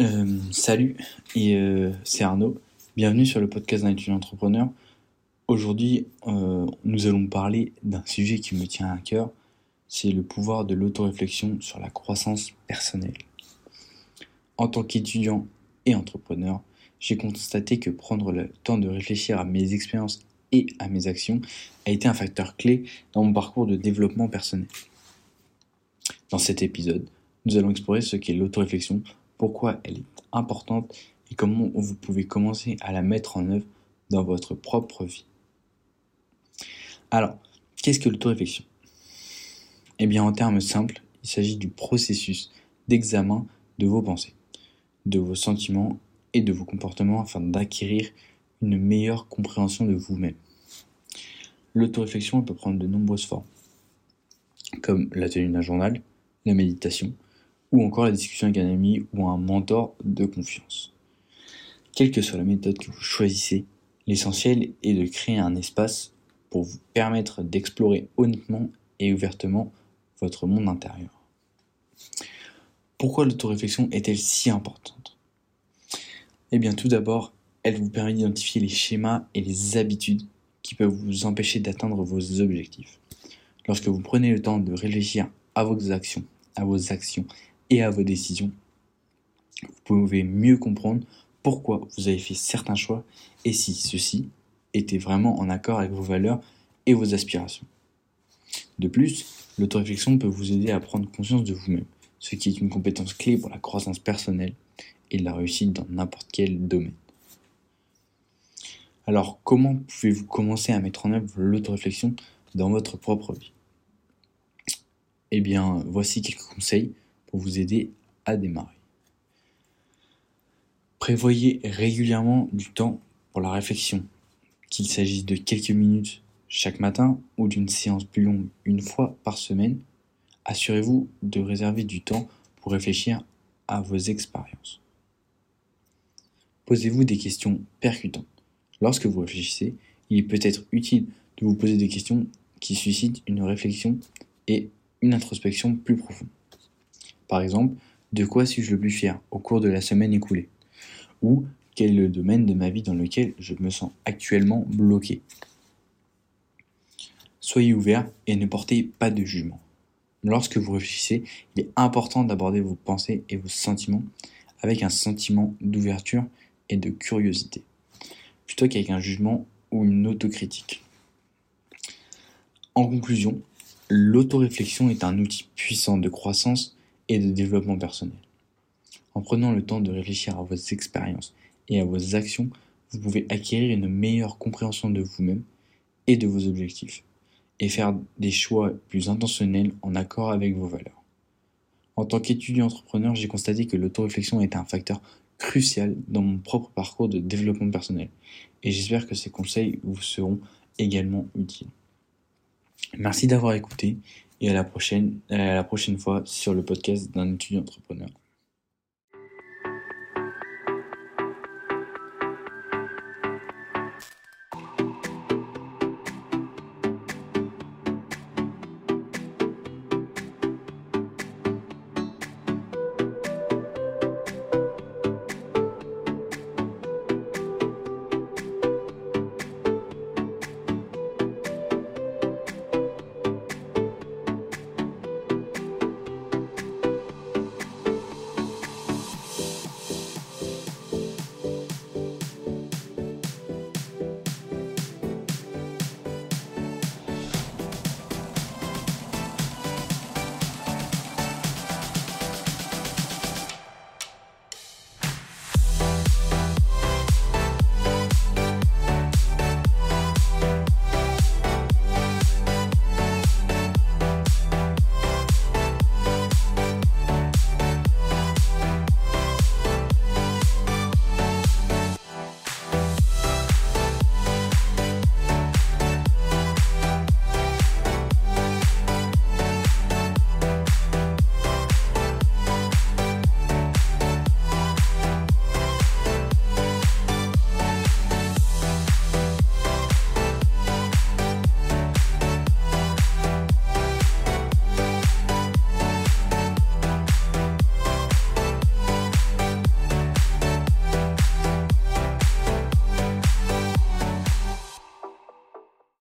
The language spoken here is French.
Euh, salut, euh, c'est Arnaud. Bienvenue sur le podcast d'un étudiant entrepreneur. Aujourd'hui, euh, nous allons parler d'un sujet qui me tient à cœur. C'est le pouvoir de l'autoréflexion sur la croissance personnelle. En tant qu'étudiant et entrepreneur, j'ai constaté que prendre le temps de réfléchir à mes expériences et à mes actions a été un facteur clé dans mon parcours de développement personnel. Dans cet épisode, nous allons explorer ce qu'est l'autoréflexion, pourquoi elle est importante et comment vous pouvez commencer à la mettre en œuvre dans votre propre vie. Alors, qu'est-ce que l'autoréflexion? Eh bien, en termes simples, il s'agit du processus d'examen de vos pensées, de vos sentiments et de vos comportements afin d'acquérir une meilleure compréhension de vous-même. L'autoréflexion peut prendre de nombreuses formes, comme la tenue d'un journal, la méditation, ou encore la discussion avec un ami ou un mentor de confiance. Quelle que soit la méthode que vous choisissez, l'essentiel est de créer un espace pour vous permettre d'explorer honnêtement et ouvertement votre monde intérieur. Pourquoi l'autoréflexion est-elle si importante? Eh bien tout d'abord, elle vous permet d'identifier les schémas et les habitudes qui peuvent vous empêcher d'atteindre vos objectifs. Lorsque vous prenez le temps de réfléchir à vos actions, à vos actions et à vos décisions, vous pouvez mieux comprendre pourquoi vous avez fait certains choix et si ceux-ci étaient vraiment en accord avec vos valeurs et vos aspirations. De plus, l'autoréflexion peut vous aider à prendre conscience de vous-même, ce qui est une compétence clé pour la croissance personnelle et la réussite dans n'importe quel domaine. Alors, comment pouvez-vous commencer à mettre en œuvre l'autoréflexion dans votre propre vie? Eh bien, voici quelques conseils pour vous aider à démarrer. Prévoyez régulièrement du temps pour la réflexion, qu'il s'agisse de quelques minutes chaque matin ou d'une séance plus longue une fois par semaine. Assurez-vous de réserver du temps pour réfléchir à vos expériences. Posez-vous des questions percutantes. Lorsque vous réfléchissez, il est peut-être utile de vous poser des questions qui suscitent une réflexion et une introspection plus profonde. Par exemple, de quoi suis-je le plus fier au cours de la semaine écoulée Ou quel est le domaine de ma vie dans lequel je me sens actuellement bloqué? Soyez ouvert et ne portez pas de jugement. Lorsque vous réfléchissez, il est important d'aborder vos pensées et vos sentiments avec un sentiment d'ouverture et de curiosité, plutôt qu'avec un jugement ou une autocritique. En conclusion, l'autoréflexion est un outil puissant de croissance et de développement personnel. En prenant le temps de réfléchir à vos expériences et à vos actions, vous pouvez acquérir une meilleure compréhension de vous-même et de vos objectifs, et faire des choix plus intentionnels en accord avec vos valeurs. En tant qu'étudiant entrepreneur, j'ai constaté que l'autoréflexion est un facteur crucial dans mon propre parcours de développement personnel, et j'espère que ces conseils vous seront également utiles. Merci d'avoir écouté et à la prochaine, à la prochaine fois sur le podcast d'un étudiant entrepreneur.